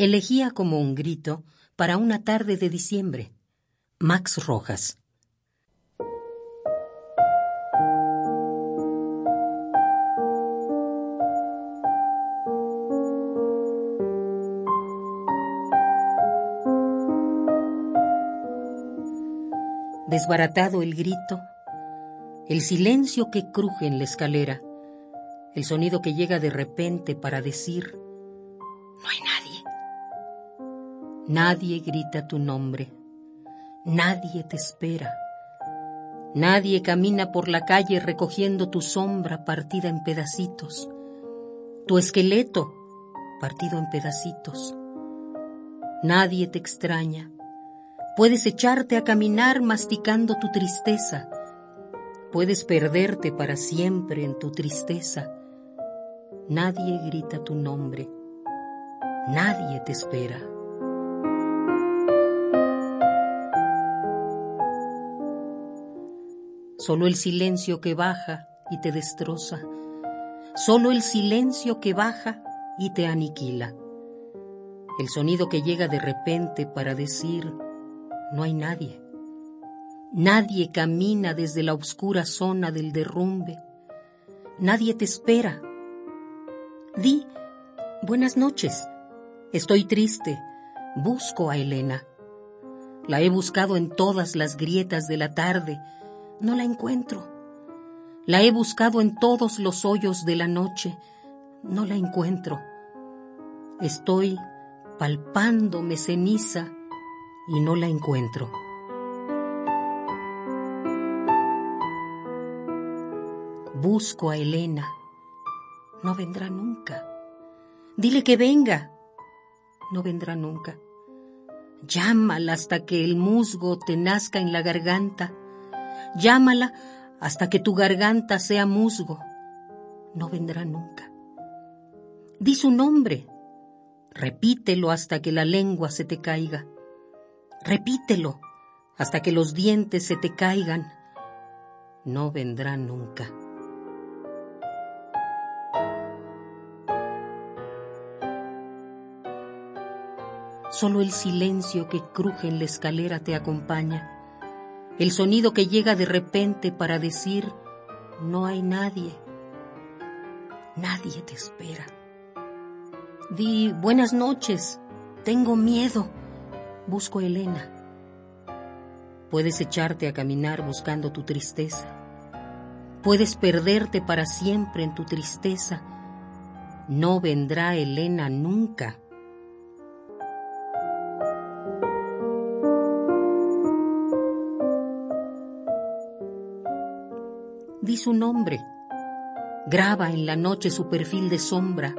Elegía como un grito para una tarde de diciembre. Max Rojas. Desbaratado el grito, el silencio que cruje en la escalera, el sonido que llega de repente para decir, no hay nadie. Nadie grita tu nombre, nadie te espera, nadie camina por la calle recogiendo tu sombra partida en pedacitos, tu esqueleto partido en pedacitos. Nadie te extraña, Puedes echarte a caminar masticando tu tristeza. Puedes perderte para siempre en tu tristeza. Nadie grita tu nombre. Nadie te espera. Solo el silencio que baja y te destroza. Solo el silencio que baja y te aniquila. El sonido que llega de repente para decir no hay nadie. Nadie camina desde la oscura zona del derrumbe. Nadie te espera. Di, buenas noches. Estoy triste. Busco a Elena. La he buscado en todas las grietas de la tarde. No la encuentro. La he buscado en todos los hoyos de la noche. No la encuentro. Estoy palpándome ceniza y no la encuentro. Busco a Elena. No vendrá nunca. Dile que venga. No vendrá nunca. Llámala hasta que el musgo te nazca en la garganta. Llámala hasta que tu garganta sea musgo. No vendrá nunca. Di su nombre. Repítelo hasta que la lengua se te caiga. Repítelo hasta que los dientes se te caigan. No vendrá nunca. Solo el silencio que cruje en la escalera te acompaña, el sonido que llega de repente para decir, no hay nadie, nadie te espera. Di buenas noches, tengo miedo busco a Elena. Puedes echarte a caminar buscando tu tristeza. Puedes perderte para siempre en tu tristeza. No vendrá Elena nunca. Su nombre. Graba en la noche su perfil de sombra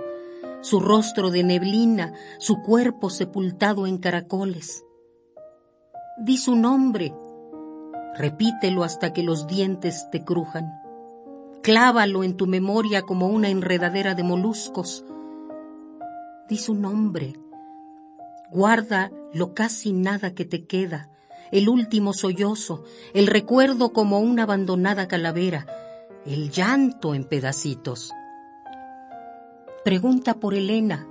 su rostro de neblina, su cuerpo sepultado en caracoles. Di su nombre, repítelo hasta que los dientes te crujan. Clávalo en tu memoria como una enredadera de moluscos. Di su nombre. Guarda lo casi nada que te queda, el último sollozo, el recuerdo como una abandonada calavera, el llanto en pedacitos. Pregunta por Elena.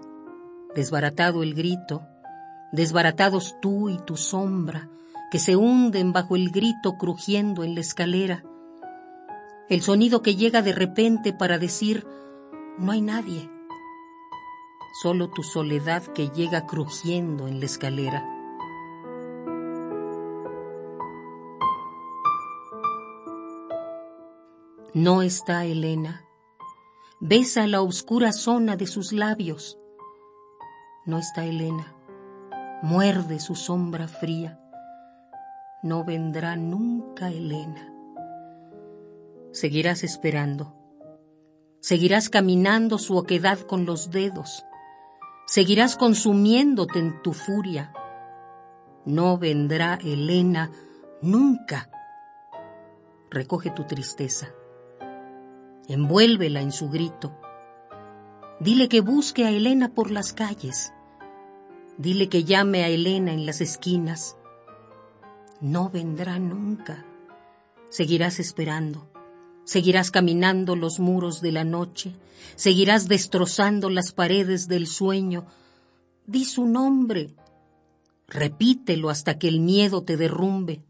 Desbaratado el grito, desbaratados tú y tu sombra, que se hunden bajo el grito crujiendo en la escalera. El sonido que llega de repente para decir, no hay nadie. Solo tu soledad que llega crujiendo en la escalera. No está Elena besa la oscura zona de sus labios. No está Elena, muerde su sombra fría. No vendrá nunca Elena. Seguirás esperando. Seguirás caminando su oquedad con los dedos. Seguirás consumiéndote en tu furia. No vendrá Elena nunca. Recoge tu tristeza envuélvela en su grito. Dile que busque a Elena por las calles. Dile que llame a Elena en las esquinas. No vendrá nunca. Seguirás esperando. Seguirás caminando los muros de la noche. Seguirás destrozando las paredes del sueño. Di su nombre. Repítelo hasta que el miedo te derrumbe.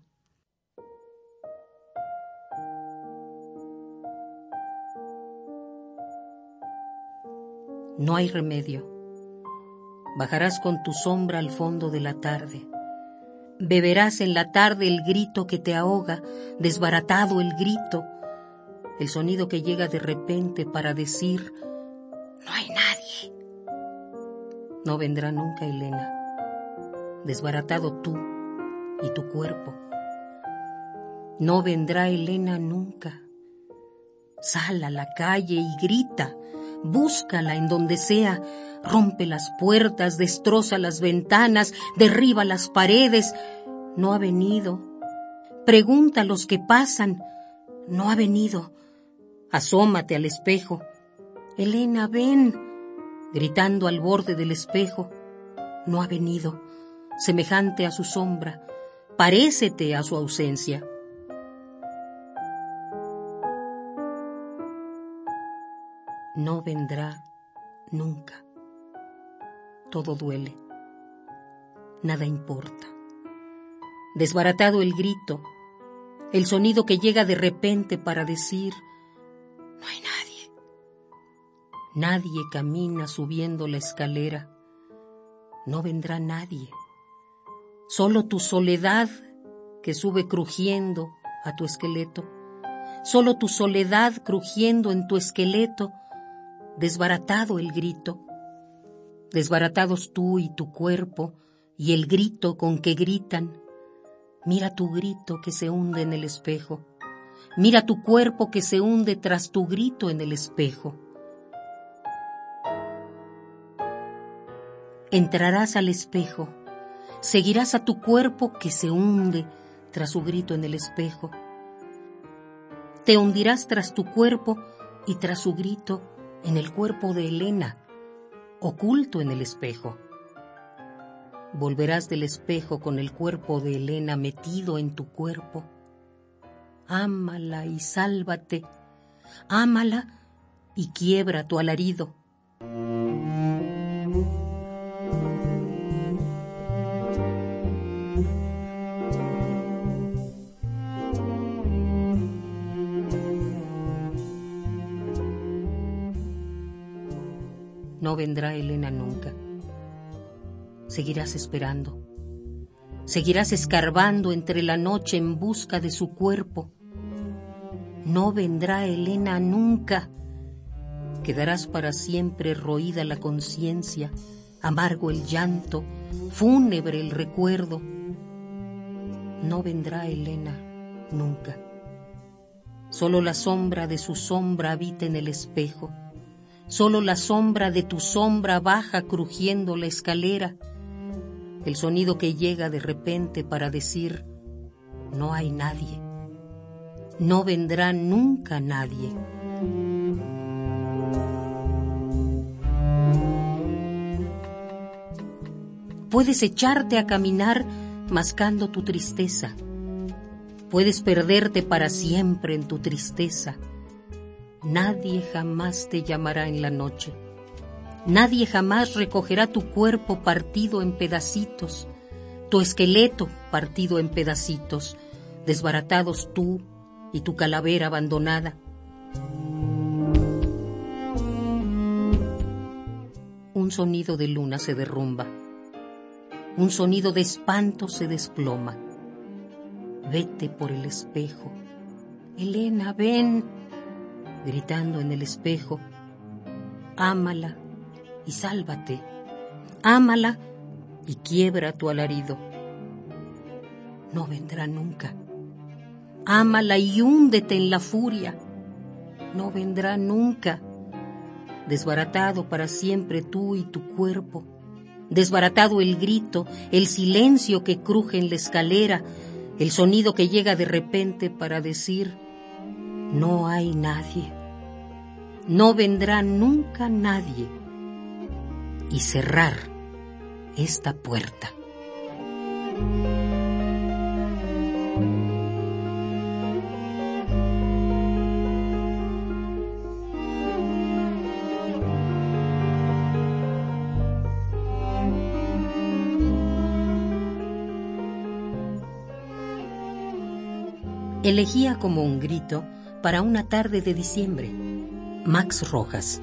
No hay remedio. Bajarás con tu sombra al fondo de la tarde. Beberás en la tarde el grito que te ahoga, desbaratado el grito, el sonido que llega de repente para decir, no hay nadie. No vendrá nunca Elena, desbaratado tú y tu cuerpo. No vendrá Elena nunca. Sal a la calle y grita, búscala en donde sea, rompe las puertas, destroza las ventanas, derriba las paredes. No ha venido. Pregunta a los que pasan. No ha venido. Asómate al espejo. Elena, ven. Gritando al borde del espejo. No ha venido. Semejante a su sombra. Parécete a su ausencia. No vendrá nunca. Todo duele. Nada importa. Desbaratado el grito, el sonido que llega de repente para decir, no hay nadie. Nadie camina subiendo la escalera. No vendrá nadie. Solo tu soledad que sube crujiendo a tu esqueleto. Solo tu soledad crujiendo en tu esqueleto. Desbaratado el grito. Desbaratados tú y tu cuerpo y el grito con que gritan. Mira tu grito que se hunde en el espejo. Mira tu cuerpo que se hunde tras tu grito en el espejo. Entrarás al espejo, seguirás a tu cuerpo que se hunde tras su grito en el espejo. Te hundirás tras tu cuerpo y tras su grito en el cuerpo de Elena, oculto en el espejo. Volverás del espejo con el cuerpo de Elena metido en tu cuerpo ámala y sálvate, ámala y quiebra tu alarido. Vendrá Elena nunca. Seguirás esperando. Seguirás escarbando entre la noche en busca de su cuerpo no vendrá Elena nunca. Quedarás para siempre roída la conciencia, amargo el llanto, fúnebre el recuerdo. No vendrá Elena nunca. Solo la sombra de su sombra habita en el espejo. Solo la sombra de tu sombra baja crujiendo la escalera. El sonido que llega de repente para decir, no hay nadie no vendrá nunca nadie. Puedes echarte a caminar mascando tu tristeza. Puedes perderte para siempre en tu tristeza. Nadie jamás te llamará en la noche. Nadie jamás recogerá tu cuerpo partido en pedacitos, tu esqueleto partido en pedacitos, desbaratados tú y tu calavera abandonada. Un sonido de luna se derrumba. Un sonido de espanto se desploma. Vete por el espejo. Elena, ven. Gritando en el espejo. Ámala y sálvate. Ámala y quiebra tu alarido. No vendrá nunca ámala y húndete en la furia. No vendrá nunca. Desbaratado para siempre tú y tu cuerpo. Desbaratado el grito, el silencio que cruje en la escalera, el sonido que llega de repente para decir, no hay nadie. No vendrá nunca nadie. Y cerrar esta puerta. Elegía como un grito para una tarde de diciembre. Max Rojas.